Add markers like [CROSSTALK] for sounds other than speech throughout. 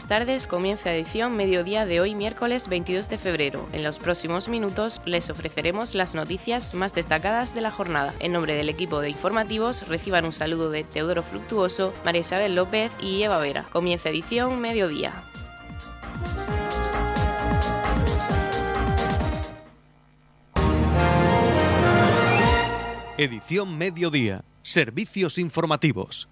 buenas tardes. Comienza edición mediodía de hoy, miércoles 22 de febrero. En los próximos minutos les ofreceremos las noticias más destacadas de la jornada. En nombre del equipo de informativos, reciban un saludo de Teodoro Fructuoso, María Isabel López y Eva Vera. Comienza edición mediodía. Edición mediodía. Servicios informativos.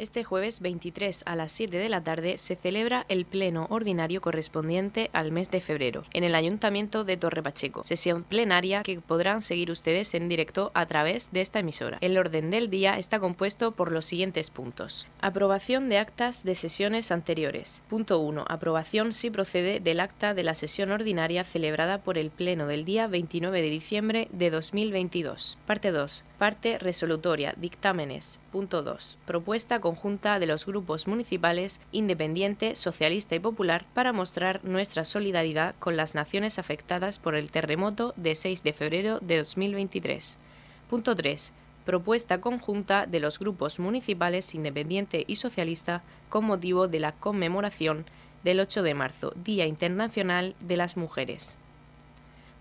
Este jueves 23 a las 7 de la tarde se celebra el pleno ordinario correspondiente al mes de febrero en el Ayuntamiento de Torre Pacheco. Sesión plenaria que podrán seguir ustedes en directo a través de esta emisora. El orden del día está compuesto por los siguientes puntos. Aprobación de actas de sesiones anteriores. Punto 1. Aprobación si procede del acta de la sesión ordinaria celebrada por el pleno del día 29 de diciembre de 2022. Parte 2. Parte resolutoria. Dictámenes. Punto 2. Propuesta con conjunta de los grupos municipales Independiente, Socialista y Popular para mostrar nuestra solidaridad con las naciones afectadas por el terremoto de 6 de febrero de 2023. Punto 3. Propuesta conjunta de los grupos municipales Independiente y Socialista con motivo de la conmemoración del 8 de marzo, Día Internacional de las Mujeres.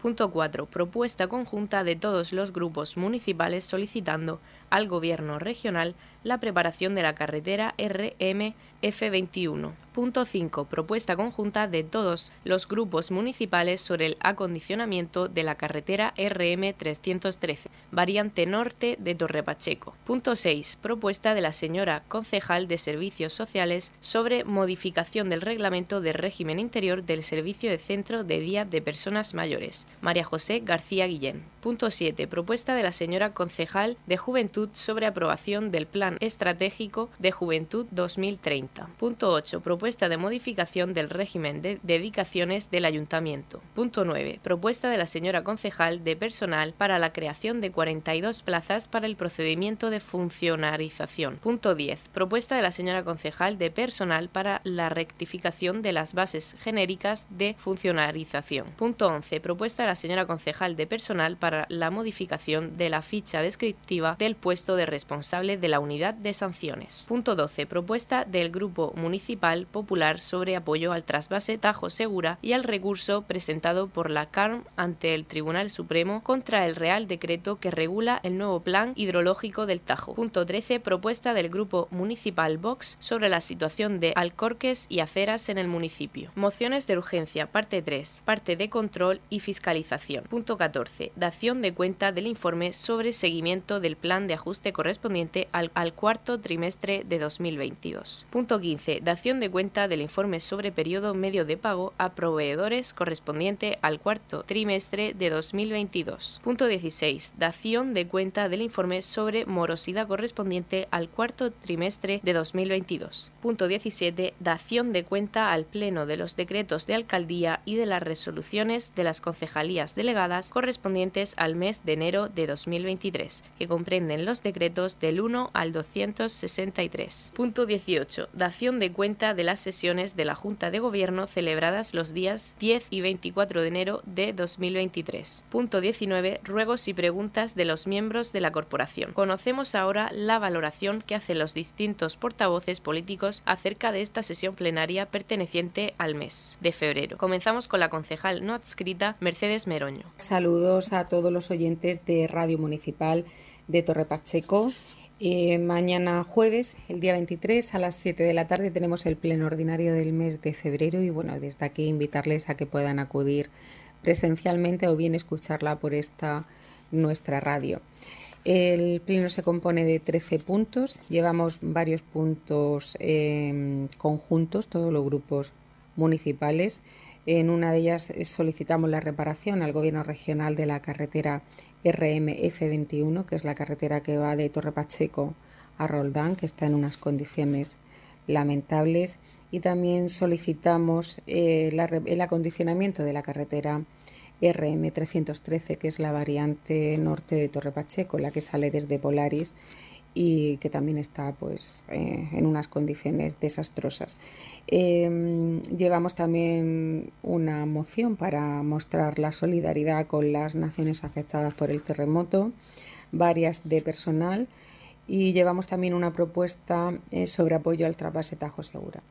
Punto 4. Propuesta conjunta de todos los grupos municipales solicitando al Gobierno regional la preparación de la carretera RMF21. Punto 5. Propuesta conjunta de todos los grupos municipales sobre el acondicionamiento de la carretera RM313, variante norte de Torre Pacheco. Punto 6. Propuesta de la señora concejal de Servicios Sociales sobre modificación del reglamento de régimen interior del Servicio de Centro de Día de Personas Mayores. María José García Guillén. Punto 7. Propuesta de la señora concejal de Juventud sobre aprobación del Plan Estratégico de Juventud 2030. Punto 8. Propuesta de modificación del régimen de dedicaciones del Ayuntamiento. Punto 9. Propuesta de la señora concejal de personal para la creación de 42 plazas para el procedimiento de funcionarización. Punto 10. Propuesta de la señora concejal de personal para la rectificación de las bases genéricas de funcionarización. Punto 11. Propuesta de la señora concejal de personal para para la modificación de la ficha descriptiva del puesto de responsable de la unidad de sanciones. Punto 12. Propuesta del Grupo Municipal Popular sobre apoyo al trasvase Tajo Segura y al recurso presentado por la CARM ante el Tribunal Supremo contra el Real Decreto que regula el nuevo plan hidrológico del Tajo. Punto 13. Propuesta del Grupo Municipal Vox sobre la situación de alcorques y aceras en el municipio. Mociones de urgencia. Parte 3. Parte de control y fiscalización. Punto 14 de cuenta del informe sobre seguimiento del plan de ajuste correspondiente al, cuarto trimestre de 2022. Punto 15. Dación de cuenta del informe sobre periodo medio de pago a proveedores correspondiente al cuarto trimestre de 2022. Punto 16. Dación de cuenta del informe sobre morosidad correspondiente al cuarto trimestre de 2022. Punto 17. Dación de cuenta al Pleno de los decretos de alcaldía y de las resoluciones de las concejalías delegadas correspondientes al mes de enero de 2023, que comprenden los decretos del 1 al 263. Punto 18. Dación de cuenta de las sesiones de la Junta de Gobierno celebradas los días 10 y 24 de enero de 2023. Punto 19. Ruegos y preguntas de los miembros de la corporación. Conocemos ahora la valoración que hacen los distintos portavoces políticos acerca de esta sesión plenaria perteneciente al mes de febrero. Comenzamos con la concejal no adscrita Mercedes Meroño. Saludos a todos los oyentes de Radio Municipal de Torre Pacheco. Eh, mañana jueves, el día 23, a las 7 de la tarde, tenemos el pleno ordinario del mes de febrero y bueno, desde aquí invitarles a que puedan acudir presencialmente o bien escucharla por esta nuestra radio. El pleno se compone de 13 puntos, llevamos varios puntos eh, conjuntos, todos los grupos municipales. En una de ellas solicitamos la reparación al Gobierno regional de la carretera RMF21, que es la carretera que va de Torre Pacheco a Roldán, que está en unas condiciones lamentables. Y también solicitamos eh, el acondicionamiento de la carretera RM313, que es la variante norte de Torre Pacheco, la que sale desde Polaris y que también está pues eh, en unas condiciones desastrosas. Em, llevamos también una moción para mostrar la solidaridad con las naciones afectadas por el terremoto, varias de personal y llevamos también una propuesta eh, sobre apoyo al trasvase Tajo Segura.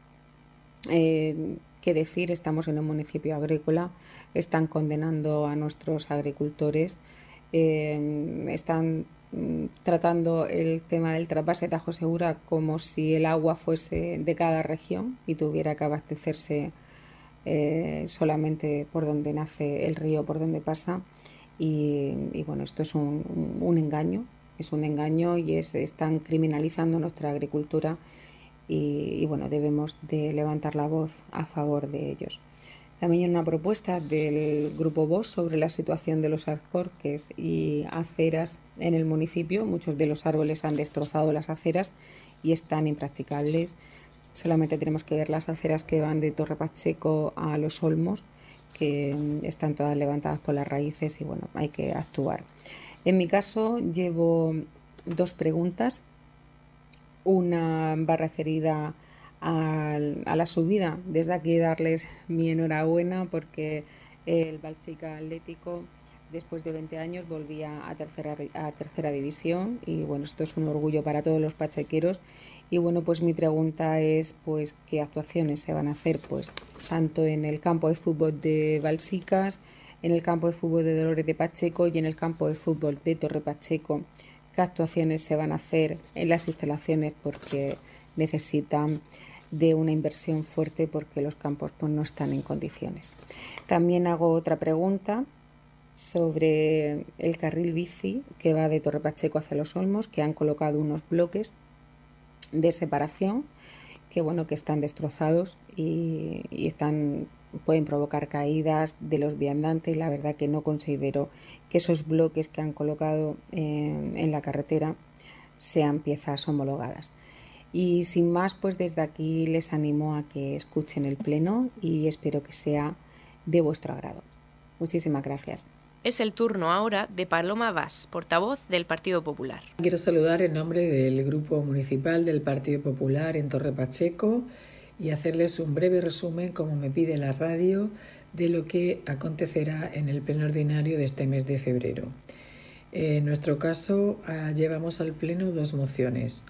eh, qué decir, estamos en un municipio agrícola, están condenando a nuestros agricultores, eh, están tratando el tema del trasvase Tajo Segura como si el agua fuese de cada región y tuviera que abastecerse eh, solamente por donde nace el río, por donde pasa. Y, bueno, esto es un, engaño, es un engaño y es, están criminalizando nuestra agricultura y, bueno, debemos de levantar la voz a favor de ellos. También hay una propuesta del Grupo VOS sobre la situación de los alcorques y aceras en el municipio. Muchos de los árboles han destrozado las aceras y están impracticables. Solamente tenemos que ver las aceras que van de Torre Pacheco a Los Olmos, que mm, están todas levantadas por las raíces y bueno, hay que actuar. En mi caso llevo dos preguntas una va referida a, la subida. Desde aquí darles mi enhorabuena porque el Balsica Atlético después de 20 años volvía a tercera, a tercera división. Y bueno, esto es un orgullo para todos los pachequeros. Y bueno, pues mi pregunta es pues qué actuaciones se van a hacer pues tanto en el campo de fútbol de Balsicas, en el campo de fútbol de Dolores de Pacheco y en el campo de fútbol de Torre Pacheco. Qué actuaciones se van a hacer en las instalaciones porque necesitan de una inversión fuerte porque los campos pues, no están en condiciones. También hago otra pregunta sobre el carril bici que va de Torre Pacheco hacia Los Olmos, que han colocado unos bloques de separación que bueno que están destrozados y, y están pueden provocar caídas de los viandantes. La verdad que no considero que esos bloques que han colocado en, la carretera sean piezas homologadas. Y sin más, pues desde aquí les animo a que escuchen el pleno y espero que sea de vuestro agrado. Muchísimas gracias. Es el turno ahora de Paloma Vaz, portavoz del Partido Popular. Quiero saludar en nombre del Grupo Municipal del Partido Popular en Torre Pacheco y hacerles un breve resumen, como me pide la radio, de lo que acontecerá en el pleno ordinario de este mes de febrero. En nuestro caso, ah, llevamos al pleno dos mociones.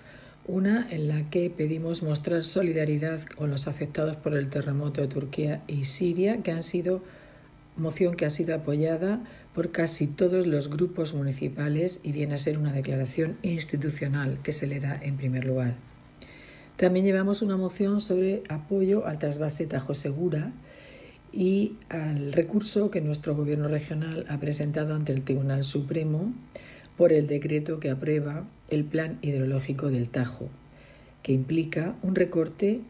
Una en la que pedimos mostrar solidaridad con los afectados por el terremoto de Turquía y Siria, que han sido moción que ha sido apoyada por casi todos los grupos municipales y viene a ser una declaración institucional que se le da en primer lugar. También llevamos una moción sobre apoyo al trasvase Tajo Segura y al recurso que nuestro Gobierno regional ha presentado ante el Tribunal Supremo por el decreto que aprueba el Plan Hidrológico del Tajo, que implica un recorte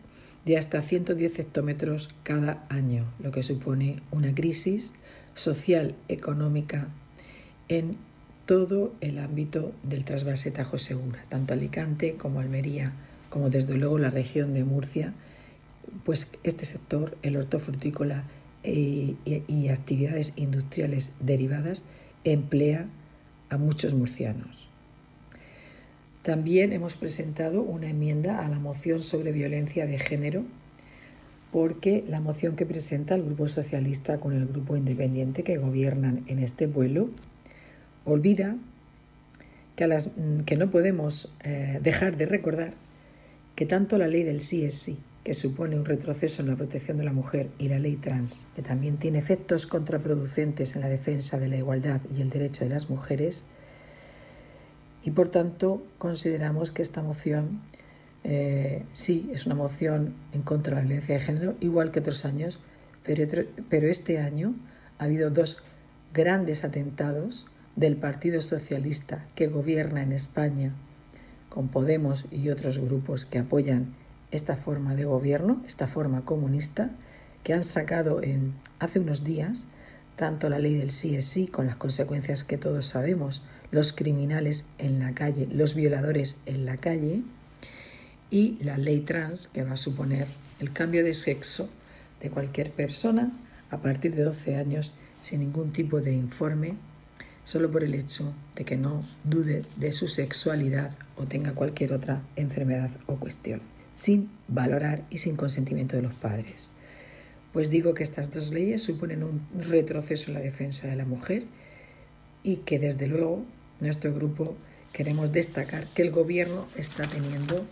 de hasta 110 hectómetros cada año, lo que supone una crisis social, económica en todo el ámbito del trasvase Tajo Segura, tanto Alicante como Almería, como desde luego la región de Murcia, pues este sector, el hortofrutícola y, y actividades industriales derivadas, emplea a muchos murcianos. También hemos presentado una enmienda a la moción sobre violencia de género, porque la moción que presenta el Grupo Socialista con el Grupo Independiente que gobiernan en este vuelo olvida que no podemos eh, dejar de recordar que tanto la ley del sí es sí, que supone un retroceso en la protección de la mujer, y la ley trans, que también tiene efectos contraproducentes en la defensa de la igualdad y el derecho de las mujeres, y por tanto consideramos que esta moción eh, sí es una moción en contra de la violencia de género, igual que otros años, pero, pero este año ha habido dos grandes atentados del Partido Socialista que gobierna en España con Podemos y otros grupos que apoyan esta forma de gobierno, esta forma comunista, que han sacado en, hace unos días tanto la ley del sí es sí, con las consecuencias que todos sabemos, los criminales en la calle, los violadores en la calle, y la ley trans, que va a suponer el cambio de sexo de cualquier persona a partir de 12 años sin ningún tipo de informe solo por el hecho de que no dude de su sexualidad o tenga cualquier otra enfermedad o cuestión, sin valorar y sin consentimiento de los padres. Pues digo que estas dos leyes suponen un retroceso en la defensa de la mujer y que desde luego nuestro grupo queremos destacar que el gobierno está teniendo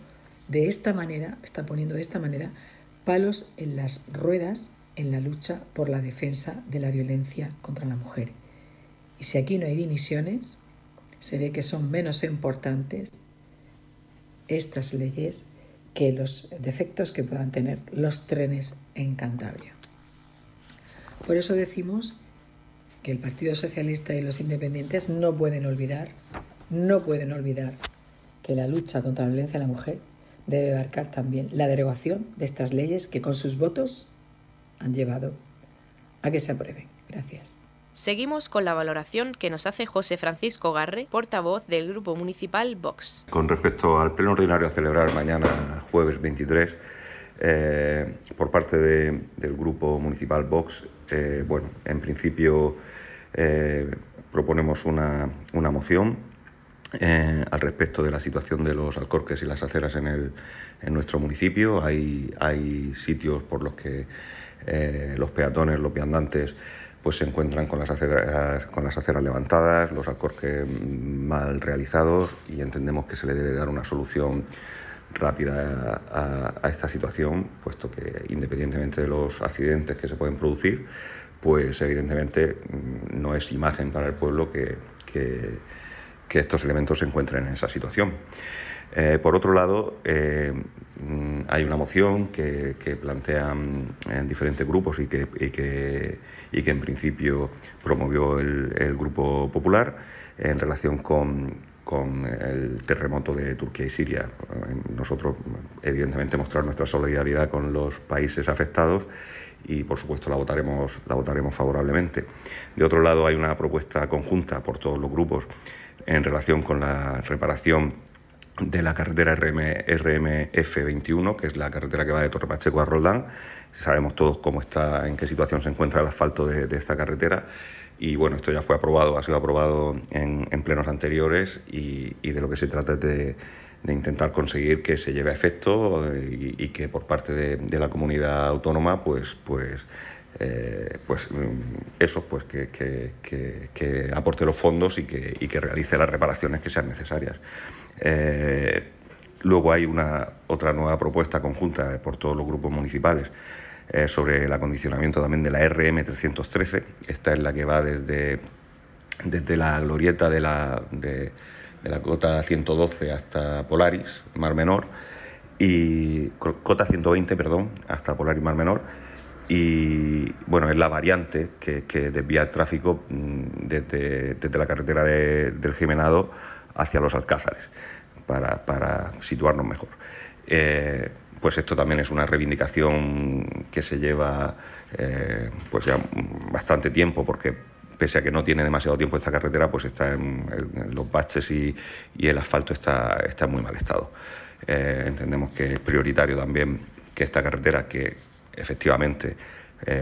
de esta manera, está poniendo de esta manera palos en las ruedas en la lucha por la defensa de la violencia contra la mujer. Y si aquí no hay dimisiones, se ve que son menos importantes estas leyes que los defectos que puedan tener los trenes en Cantabria. Por eso decimos que el Partido Socialista y los independientes no pueden olvidar, no pueden olvidar que la lucha contra la violencia de la mujer debe abarcar también la derogación de estas leyes que con sus votos han llevado a que se aprueben. Gracias. Seguimos con la valoración que nos hace José Francisco Garre, portavoz del Grupo Municipal Vox. Con respecto al pleno ordinario a celebrar mañana, jueves 23, eh, por parte del Grupo Municipal Vox, eh, bueno, en principio eh, proponemos una, moción al respecto de la situación de los alcorques y las aceras en, nuestro municipio. Hay, sitios por los que los peatones, los viandantes, pues se encuentran con las aceras, con las aceras levantadas, los alcorques mal realizados y entendemos que se le debe dar una solución rápida a, esta situación, puesto que independientemente de los accidentes que se pueden producir, pues evidentemente mm, no es imagen para el pueblo que, estos elementos se encuentren en esa situación. Eh, por otro lado, eh, mm, hay una moción que, plantean en diferentes grupos y que, y que y que en principio promovió el, Grupo Popular en relación con, con el terremoto de Turquía y Siria. Nosotros, evidentemente, mostrar nuestra solidaridad con los países afectados y, por supuesto, la votaremos, la votaremos favorablemente. De otro lado, hay una propuesta conjunta por todos los grupos en relación con la reparación de la carretera RMF 21, que es la carretera que va de Torre Pacheco a Roldán. Sabemos todos cómo está, en qué situación se encuentra el asfalto de, esta carretera. Y bueno, esto ya fue aprobado, ha sido aprobado en, plenos anteriores y, de lo que se trata es de, intentar conseguir que se lleve a efecto y, que por parte de, la comunidad autónoma, pues, pues, eh, pues mm, eso, pues que, que, aporte los fondos y que, y que realice las reparaciones que sean necesarias. Eh, luego hay una otra nueva propuesta conjunta por todos los grupos municipales eh, sobre el acondicionamiento también de la RM 313. Esta es la que va desde, desde la glorieta de la, de, la cota 112 hasta Polaris, Mar Menor, y cota 120, perdón, hasta Polaris Mar Menor. Y bueno, es la variante que, desvía el tráfico mm, desde, desde la carretera del Jimenado hacia los Alcázares, para, situarnos mejor. Eh, pues esto también es una reivindicación que se lleva eh, pues ya bastante tiempo, porque pese a que no tiene demasiado tiempo esta carretera, pues está en, los baches y, el asfalto está, está en muy mal estado. Eh, entendemos que es prioritario también que esta carretera, que efectivamente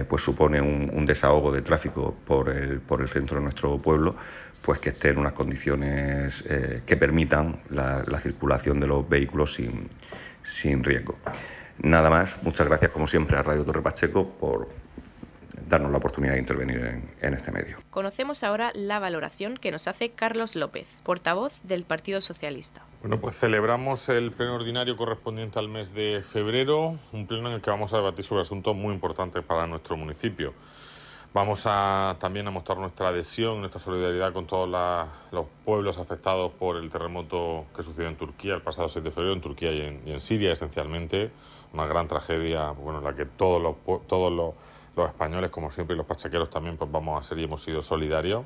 pues supone un, desahogo de tráfico por el, por el centro de nuestro pueblo, pues que esté en unas condiciones eh, que permitan la, circulación de los vehículos sin, sin, riesgo. Nada más, muchas gracias como siempre a Radio Torre Pacheco por darnos la oportunidad de intervenir en, en, este medio. Conocemos ahora la valoración que nos hace Carlos López, portavoz del Partido Socialista. Bueno, pues celebramos el pleno ordinario correspondiente al mes de febrero, un pleno en el que vamos a debatir sobre asuntos muy importantes para nuestro municipio. Vamos a, también a mostrar nuestra adhesión, nuestra solidaridad con todos los pueblos afectados por el terremoto que sucedió en Turquía el pasado 6 de febrero, en Turquía y en, Siria esencialmente. Una gran tragedia, bueno, en la que todos los, todos los, españoles, como siempre, y los pachaqueros también, pues vamos a ser y hemos sido solidarios.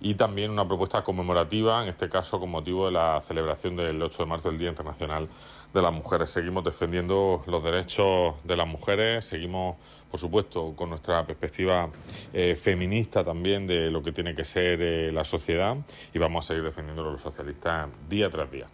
Y también una propuesta conmemorativa, en este caso con motivo de la celebración del 8 de marzo, del Día Internacional de las Mujeres. Seguimos defendiendo los derechos de las mujeres, seguimos por supuesto, con nuestra perspectiva eh, feminista también de lo que tiene que ser eh, la sociedad y vamos a seguir defendiéndolo los socialistas día tras día.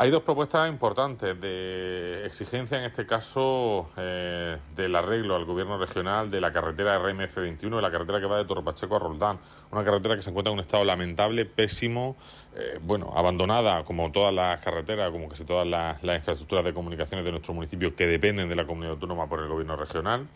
Hay dos propuestas importantes de exigencia, en este caso, eh, del arreglo al gobierno regional de la carretera RMF21, de la carretera que va de Torre Pacheco a Roldán. Una carretera que se encuentra en un estado lamentable, pésimo, eh, bueno, abandonada como todas las carreteras, como casi todas las, infraestructuras de comunicaciones de nuestro municipio que dependen de la comunidad autónoma por el gobierno regional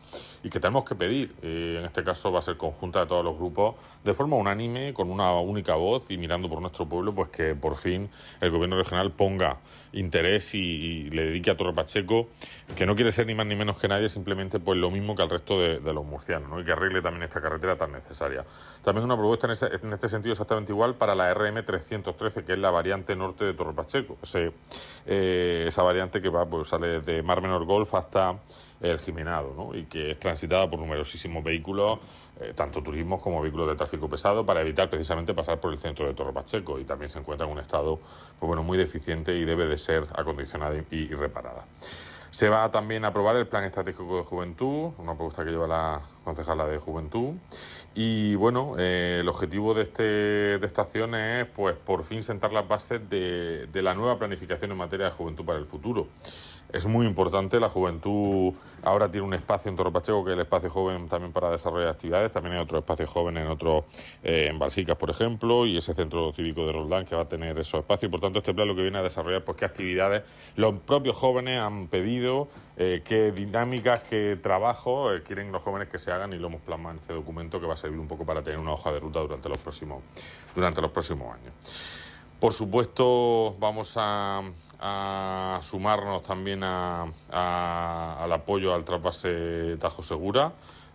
y que tenemos que pedir, eh, en este caso va a ser conjunta de todos los grupos, de forma unánime, con una única voz y mirando por nuestro pueblo, pues que por fin el gobierno regional ponga interés y, le dedique a Torre Pacheco, que no quiere ser ni más ni menos que nadie, simplemente pues lo mismo que al resto de, los murcianos, ¿no? y que arregle también esta carretera tan necesaria. También una propuesta en, en este sentido exactamente igual para la RM 313, que es la variante norte de Torre Pacheco, eh, esa variante que va, pues sale desde Mar Menor Golf hasta el Jimenado, y que es transitada por numerosísimos vehículos, eh, tanto turismos como vehículos de tráfico pesado, para evitar precisamente pasar por el centro de Torre Pacheco, y también se encuentra en un estado pues bueno, muy deficiente y debe de ser acondicionada y reparada. Se va también a aprobar el Plan Estratégico de Juventud, una propuesta que lleva la concejala de Juventud. Y bueno, eh, el objetivo de, este, de esta acción es pues por fin sentar las bases de, de la nueva planificación en materia de juventud para el futuro es muy importante. La juventud ahora tiene un espacio en Torre Pacheco, que es el espacio joven también para desarrollar actividades. También hay otro espacio joven en otro, eh, en Balsicas, por ejemplo, y ese centro cívico de Roldán que va a tener esos espacios. Por tanto, este plan lo que viene a desarrollar, pues qué actividades los propios jóvenes han pedido, eh, qué dinámicas, qué trabajo eh, quieren los jóvenes que se hagan y lo hemos plasmado en este documento que va a servir un poco para tener una hoja de ruta durante los próximos, durante los próximos años. Por supuesto, vamos a, sumarnos también al apoyo al trasvase Tajo Segura.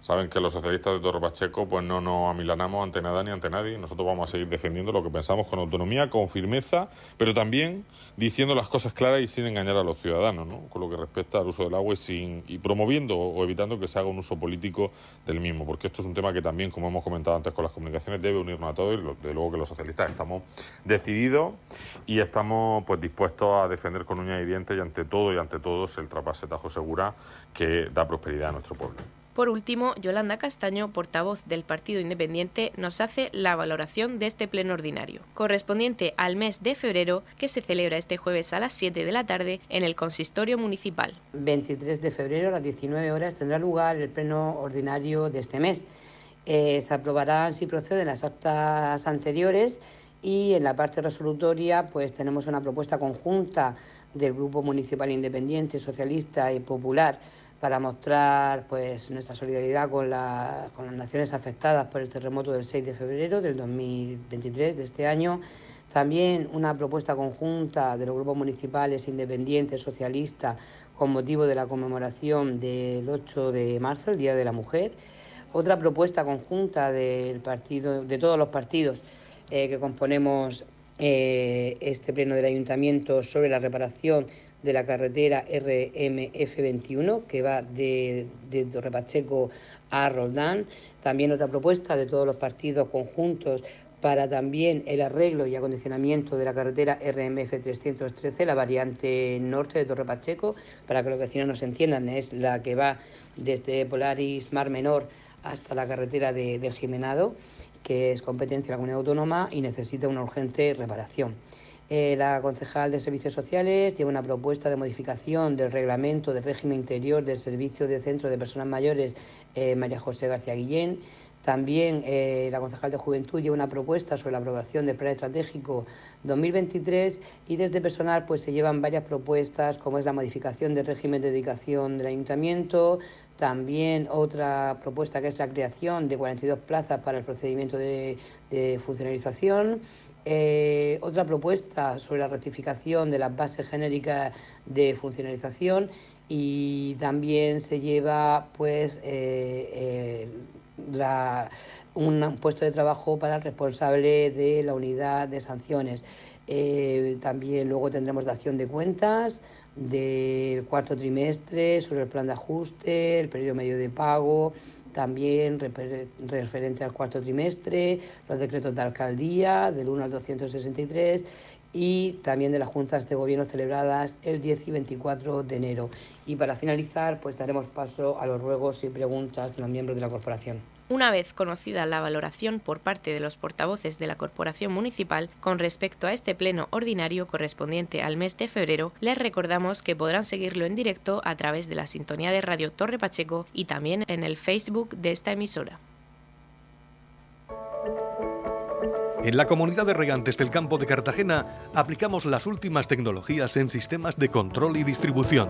Saben que los socialistas de Torre Pacheco pues no nos amilanamos ante nada ni ante nadie. Nosotros vamos a seguir defendiendo lo que pensamos con autonomía, con firmeza, pero también diciendo las cosas claras y sin engañar a los ciudadanos, ¿no? con lo que respecta al uso del agua y, sin, y promoviendo o evitando que se haga un uso político del mismo, porque esto es un tema que también, como hemos comentado antes con las comunicaciones, debe unirnos a todos y de luego que los socialistas estamos decididos y estamos pues dispuestos a defender con uñas y dientes y ante todo y ante todos el trapase Tajo Segura que da prosperidad a nuestro pueblo. Por último, Yolanda Castaño, portavoz del Partido Independiente, nos hace la valoración de este pleno ordinario, correspondiente al mes de febrero, que se celebra este jueves a las 7 de la tarde en el Consistorio Municipal. 23 de febrero a las 19 horas tendrá lugar el pleno ordinario de este mes. Eh, se aprobarán, si proceden, las actas anteriores y en la parte resolutoria pues tenemos una propuesta conjunta del Grupo Municipal Independiente, Socialista y Popular para mostrar pues, nuestra solidaridad con, las naciones afectadas por el terremoto del 6 de febrero del 2023 de este año. También una propuesta conjunta de los grupos municipales independientes, socialistas, con motivo de la conmemoración del 8 de marzo, el Día de la Mujer. Otra propuesta conjunta del partido, de todos los partidos eh, que componemos eh, este pleno del ayuntamiento sobre la reparación de la carretera RMF21 que va de, de Torre Pacheco a Roldán. También otra propuesta de todos los partidos conjuntos para también el arreglo y acondicionamiento de la carretera RMF 313, la variante norte de Torre Pacheco, para que los vecinos nos entiendan, es la que va desde Polaris Mar Menor hasta la carretera de, del Jimenado, que es competencia de la comunidad autónoma y necesita una urgente reparación. Eh, la concejal de Servicios Sociales lleva una propuesta de modificación del reglamento del régimen interior del Servicio de Centro de Personas Mayores, eh, María José García Guillén. También eh, la concejal de Juventud lleva una propuesta sobre la aprobación del Plan Estratégico 2023 y desde personal pues se llevan varias propuestas como es la modificación del régimen de dedicación del ayuntamiento, también otra propuesta que es la creación de 42 plazas para el procedimiento de, de funcionalización eh, otra propuesta sobre la rectificación de las bases genéricas de funcionalización y también se lleva pues eh, eh, un puesto de trabajo para el responsable de la unidad de sanciones. también luego tendremos la acción de cuentas del cuarto trimestre sobre el plan de ajuste, el periodo medio de pago, también referente al cuarto trimestre, los decretos de alcaldía del 1 al 263 y también de las juntas de gobierno celebradas el 10 y 24 de enero. Y para finalizar, pues daremos paso a los ruegos y preguntas de los miembros de la corporación. Una vez conocida la valoración por parte de los portavoces de la Corporación Municipal con respecto a este pleno ordinario correspondiente al mes de febrero, les recordamos que podrán seguirlo en directo a través de la sintonía de Radio Torre Pacheco y también en el Facebook de esta emisora. En la comunidad de regantes del campo de Cartagena aplicamos las últimas tecnologías en sistemas de control y distribución,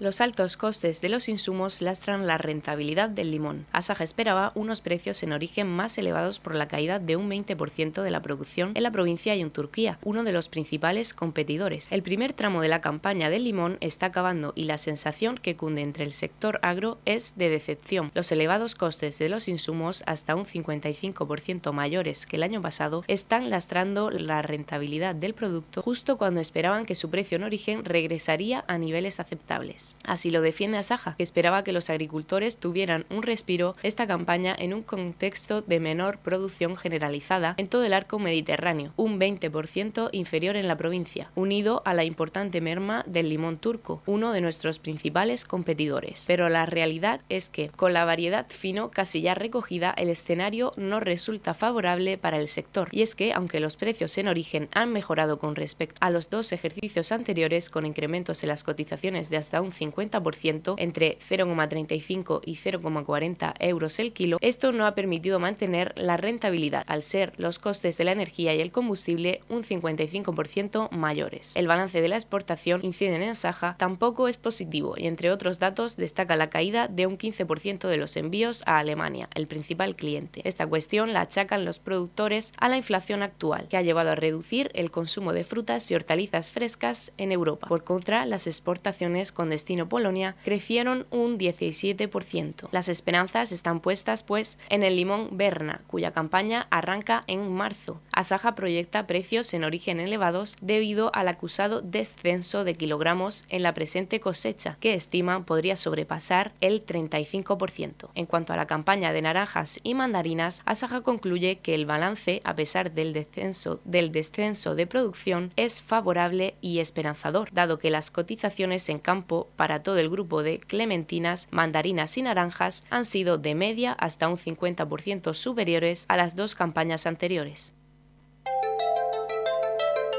Los altos costes de los insumos lastran la rentabilidad del limón. Asaja esperaba unos precios en origen más elevados por la caída de un 20% de la producción en la provincia y en Turquía, uno de los principales competidores. El primer tramo de la campaña del limón está acabando y la sensación que cunde entre el sector agro es de decepción. Los elevados costes de los insumos, hasta un 55% mayores que el año pasado, están lastrando la rentabilidad del producto justo cuando esperaban que su precio en origen regresaría a niveles aceptables. Así lo defiende Asaja, que esperaba que los agricultores tuvieran un respiro esta campaña en un contexto de menor producción generalizada en todo el arco mediterráneo, un 20% inferior en la provincia, unido a la importante merma del limón turco, uno de nuestros principales competidores. Pero la realidad es que, con la variedad fino casi ya recogida, el escenario no resulta favorable para el sector. Y es que, aunque los precios en origen han mejorado con respecto a los dos ejercicios anteriores, con incrementos en las cotizaciones de hasta un 50% entre 0,35 y 0,40 euros el kilo, esto no ha permitido mantener la rentabilidad, al ser los costes de la energía y el combustible un 55% mayores. El balance de la exportación, inciden en Saja, tampoco es positivo y entre otros datos destaca la caída de un 15% de los envíos a Alemania, el principal cliente. Esta cuestión la achacan los productores a la inflación actual, que ha llevado a reducir el consumo de frutas y hortalizas frescas en Europa. Por contra, las exportaciones con destino Polonia crecieron un 17%. Las esperanzas están puestas, pues, en el limón Berna, cuya campaña arranca en marzo. Asaja proyecta precios en origen elevados debido al acusado descenso de kilogramos en la presente cosecha, que estiman podría sobrepasar el 35%. En cuanto a la campaña de naranjas y mandarinas, Asaja concluye que el balance, a pesar del descenso, del descenso de producción, es favorable y esperanzador, dado que las cotizaciones en campo para todo el grupo de clementinas, mandarinas y naranjas han sido de media hasta un 50% superiores a las dos campañas anteriores.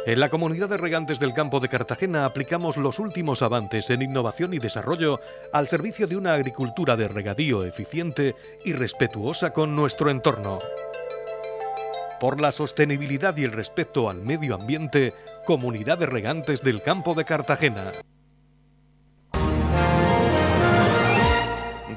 En la comunidad de regantes del campo de Cartagena aplicamos los últimos avances en innovación y desarrollo al servicio de una agricultura de regadío eficiente y respetuosa con nuestro entorno. Por la sostenibilidad y el respeto al medio ambiente, Comunidad de Regantes del Campo de Cartagena.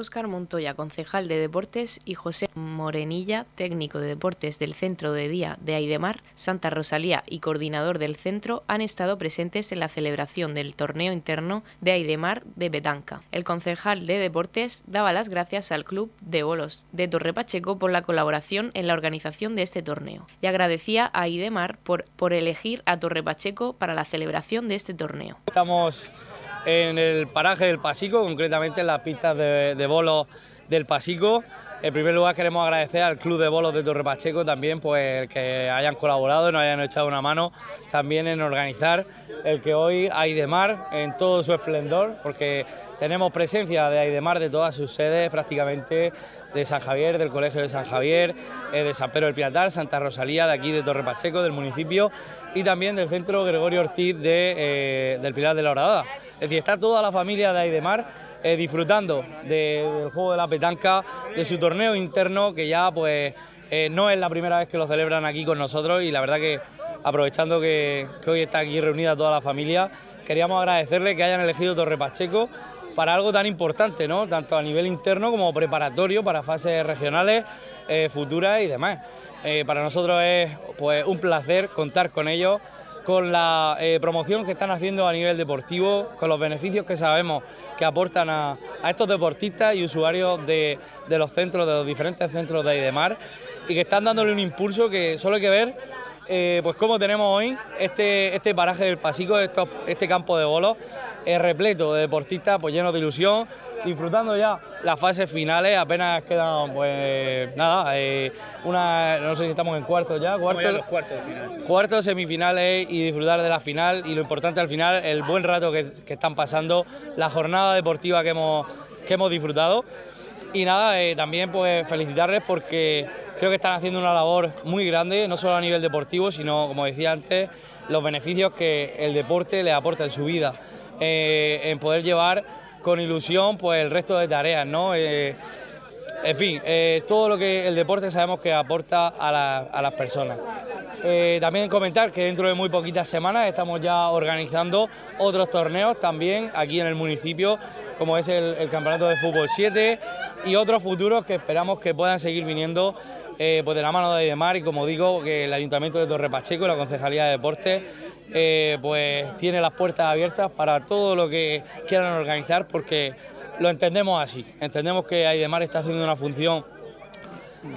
Óscar Montoya, concejal de Deportes, y José Morenilla, técnico de deportes del Centro de Día de Aidemar, Santa Rosalía y coordinador del centro, han estado presentes en la celebración del torneo interno de Aidemar de Betanca. El concejal de Deportes daba las gracias al club de bolos de Torre Pacheco por la colaboración en la organización de este torneo y agradecía a Aidemar por, por elegir a Torre Pacheco para la celebración de este torneo. Estamos en el paraje del Pasico, concretamente en las pistas de, bolos del Pasico. En primer lugar queremos agradecer al Club de Bolos de Torre Pacheco también pues que hayan colaborado y nos hayan echado una mano también en organizar el que hoy Aidemar en todo su esplendor, porque tenemos presencia de Aidemar de todas sus sedes prácticamente de San Javier, del Colegio de San Javier, eh, de San Pedro del Piatal, Santa Rosalía, de aquí de Torre Pacheco, del municipio y también del Centro Gregorio Ortiz de, eh, del Pilar de la Horadada. Es decir, está toda la familia de Aidemar eh, disfrutando del juego de la petanca, de su torneo interno, que ya pues eh, no es la primera vez que lo celebran aquí con nosotros y la verdad que aprovechando que, hoy está aquí reunida toda la familia, queríamos agradecerle que hayan elegido Torre Pacheco para algo tan importante, ¿no? tanto a nivel interno como preparatorio para fases regionales futuras y demás. Para nosotros es pues, un placer contar con ellos con la eh, promoción que están haciendo a nivel deportivo, con los beneficios que sabemos que aportan a, estos deportistas y usuarios de, los centros, de los diferentes centros de Aidemar, y que están dándole un impulso que solo hay que ver eh, pues como tenemos hoy, este, este paraje del Pasico, este campo de bolos, es repleto de deportistas pues llenos de ilusión, disfrutando ya las fases finales, apenas quedan pues nada, eh, una, no sé si estamos en cuartos ya, cuartos, cuartos, semifinales y disfrutar de la final. Y lo importante al final, el buen rato que, están pasando, la jornada deportiva que hemos, que hemos disfrutado. Y nada, eh, también pues felicitarles porque creo que están haciendo una labor muy grande, no solo a nivel deportivo, sino, como decía antes, los beneficios que el deporte le aporta en su vida, eh, en poder llevar con ilusión pues el resto de tareas, ¿no? Eh, en fin, todo lo que el deporte sabemos que aporta a, las personas. también comentar que dentro de muy poquitas semanas estamos ya organizando otros torneos también aquí en el municipio como es el, Campeonato de Fútbol 7 y otros futuros que esperamos que puedan seguir viniendo eh, pues de la mano de Aidemar y como digo, que el Ayuntamiento de Torre Pacheco y la Concejalía de Deportes eh, pues tiene las puertas abiertas para todo lo que quieran organizar porque lo entendemos así, entendemos que Aidemar está haciendo una función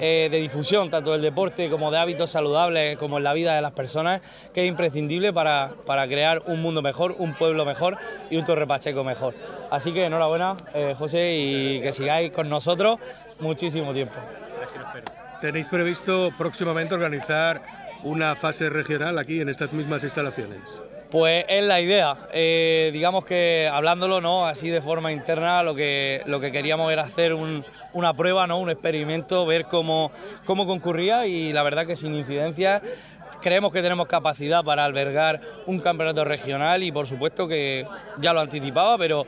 eh, de difusión, tanto del deporte como de hábitos saludables, como en la vida de las personas, que es imprescindible para, para crear un mundo mejor, un pueblo mejor y un Torre Pacheco mejor. Así que enhorabuena, eh, José, y que sigáis con nosotros muchísimo tiempo. ¿Tenéis previsto próximamente organizar una fase regional aquí en estas mismas instalaciones? Pues es la idea. Eh, digamos que hablándolo, ¿no? Así de forma interna, lo que, lo que queríamos era hacer un, una prueba, ¿no? un experimento, ver cómo, cómo concurría y la verdad que sin incidencias creemos que tenemos capacidad para albergar un campeonato regional y por supuesto que ya lo anticipaba, pero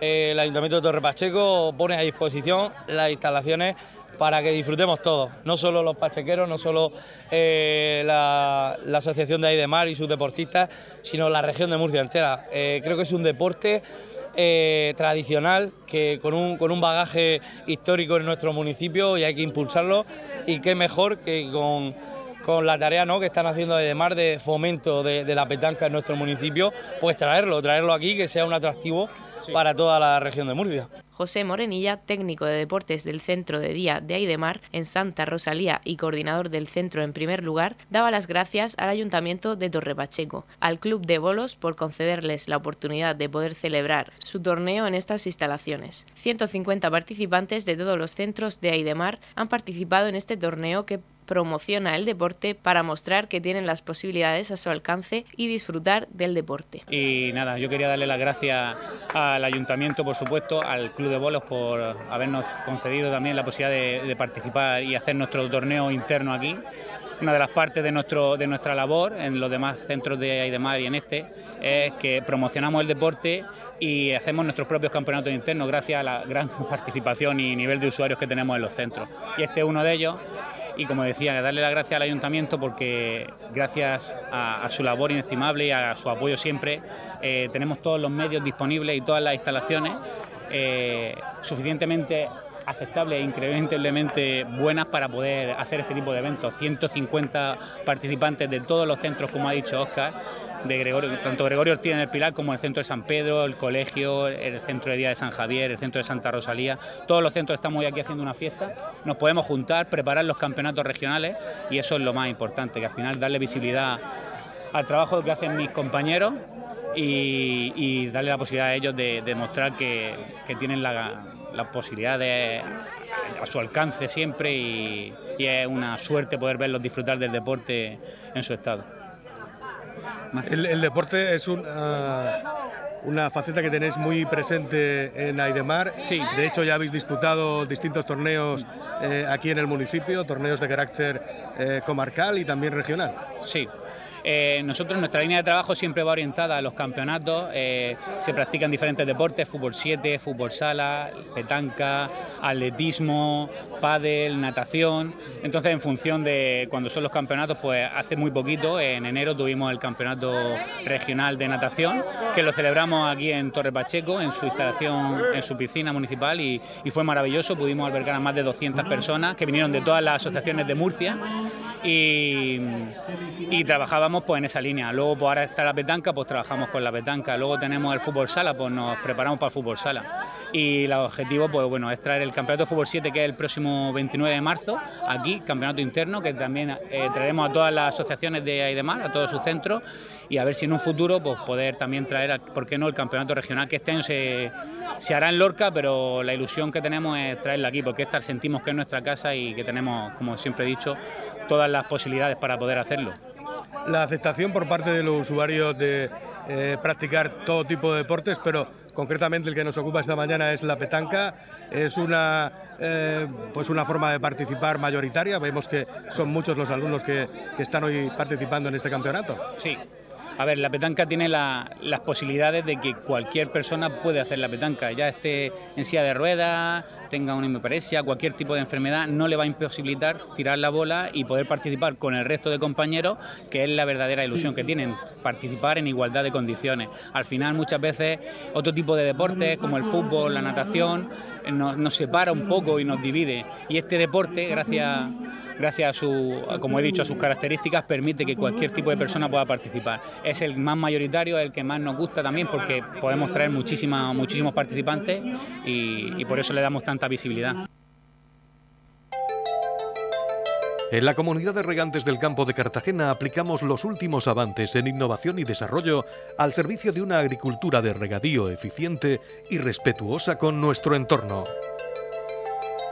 eh, el Ayuntamiento de Torre Pacheco pone a disposición las instalaciones para que disfrutemos todos, no solo los pachequeros, no solo eh, la, Asociación de Aidemar y sus deportistas, sino la región de Murcia entera. Eh, creo que es un deporte eh, tradicional que con un, con un bagaje histórico en nuestro municipio y hay que impulsarlo y qué mejor que con, con la tarea ¿no? que están haciendo además de fomento de, de, la petanca en nuestro municipio, pues traerlo, traerlo aquí, que sea un atractivo para toda la región de Murcia. José Morenilla, técnico de deportes del Centro de Día de Aidemar en Santa Rosalía y coordinador del centro en primer lugar, daba las gracias al Ayuntamiento de Torre Pacheco, al Club de Bolos por concederles la oportunidad de poder celebrar su torneo en estas instalaciones. 150 participantes de todos los centros de Aidemar han participado en este torneo que promociona el deporte para mostrar que tienen las posibilidades a su alcance y disfrutar del deporte. Y nada, yo quería darle las gracias al ayuntamiento, por supuesto, al Club de Bolos por habernos concedido también la posibilidad de, participar y hacer nuestro torneo interno aquí. Una de las partes de, nuestro, de nuestra labor en los demás centros de Aidemar y en este es que promocionamos el deporte y hacemos nuestros propios campeonatos internos gracias a la gran [LAUGHS] participación y nivel de usuarios que tenemos en los centros. Y este es uno de ellos y como decía, darle las gracias al ayuntamiento porque gracias a, su labor inestimable y a su apoyo siempre, eh, tenemos todos los medios disponibles y todas las instalaciones eh, suficientemente aceptables e increíblemente buenas para poder hacer este tipo de eventos. 150 participantes de todos los centros, como ha dicho Oscar, de Gregorio, tanto Gregorio Ortiz en el Pilar como el centro de San Pedro, el colegio, el centro de Día de San Javier, el centro de Santa Rosalía. Todos los centros estamos hoy aquí haciendo una fiesta. Nos podemos juntar, preparar los campeonatos regionales y eso es lo más importante, que al final darle visibilidad al trabajo que hacen mis compañeros y, darle la posibilidad a ellos de demostrar que, tienen la, posibilidad de, a su alcance siempre y, y es una suerte poder verlos disfrutar del deporte en su estado. El, deporte es una faceta que tenéis muy presente en Aidemar. Sí. De hecho, ya habéis disputado distintos torneos eh, aquí en el municipio, torneos de carácter eh, comarcal y también regional. Sí, eh, nosotros, nuestra línea de trabajo siempre va orientada a los campeonatos. Eh, se practican diferentes deportes, fútbol 7, fútbol sala, petanca, atletismo, pádel, natación. Entonces, en función de cuando son los campeonatos, pues hace muy poquito, en enero tuvimos el campeonato regional de natación, que lo celebramos aquí en Torre Pacheco, en su instalación, en su piscina municipal, y, fue maravilloso. Pudimos albergar a más de 200 personas que vinieron de todas las asociaciones de Murcia y, trabajábamos pues en esa línea. Luego pues ahora está la petanca, pues trabajamos con la petanca. Luego tenemos el fútbol sala, pues nos preparamos para el fútbol sala. y el objetivo pues bueno es traer el campeonato de fútbol 7 que es el próximo 29 de marzo aquí campeonato interno que también eh, traeremos a todas las asociaciones de Aidemar a todos sus centros y a ver si en un futuro pues poder también traer por qué no el campeonato regional que este año se, se hará en Lorca pero la ilusión que tenemos es traerla aquí porque esta sentimos que es nuestra casa y que tenemos como siempre he dicho todas las posibilidades para poder hacerlo la aceptación por parte de los usuarios de eh, practicar todo tipo de deportes, pero concretamente el que nos ocupa esta mañana es la petanca. Es una, eh, pues una forma de participar mayoritaria. Vemos que son muchos los alumnos que, que están hoy participando en este campeonato. Sí, a ver, la petanca tiene las posibilidades de que cualquier persona puede hacer la petanca, ya esté en silla de ruedas, tenga una hemiparesia, cualquier tipo de enfermedad, no le va a imposibilitar tirar la bola y poder participar con el resto de compañeros, que es la verdadera ilusión que tienen, participar en igualdad de condiciones. Al final, muchas veces, otro tipo de deportes, como el fútbol, la natación, nos, nos separa un poco y nos divide. Y este deporte, gracias gracias a su, como he dicho, a sus características, permite que cualquier tipo de persona pueda participar. Es el más mayoritario, el que más nos gusta también, porque podemos traer muchísima, muchísimos participantes y, y por eso le damos tanta visibilidad. En la comunidad de regantes del campo de Cartagena aplicamos los últimos avances en innovación y desarrollo al servicio de una agricultura de regadío eficiente y respetuosa con nuestro entorno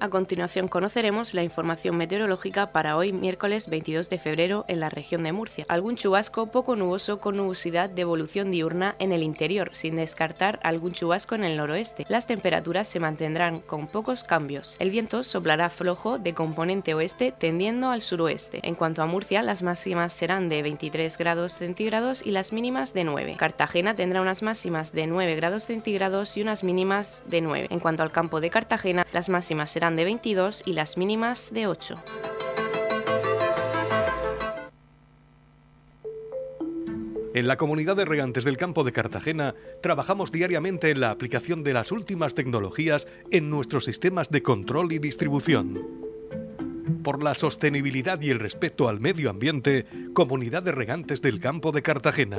A continuación conoceremos la información meteorológica para hoy miércoles 22 de febrero en la región de Murcia. Algún chubasco poco nuboso con nubosidad de evolución diurna en el interior, sin descartar algún chubasco en el noroeste. Las temperaturas se mantendrán con pocos cambios. El viento soplará flojo de componente oeste tendiendo al suroeste. En cuanto a Murcia, las máximas serán de 23 grados centígrados y las mínimas de 9. Cartagena tendrá unas máximas de 9 grados centígrados y unas mínimas de 9. En cuanto al campo de Cartagena, las máximas de 22 y las mínimas de 8. En la comunidad de regantes del campo de Cartagena trabajamos diariamente en la aplicación de las últimas tecnologías en nuestros sistemas de control y distribución. Por la sostenibilidad y el respeto al medio ambiente, Comunidad de Regantes del Campo de Cartagena.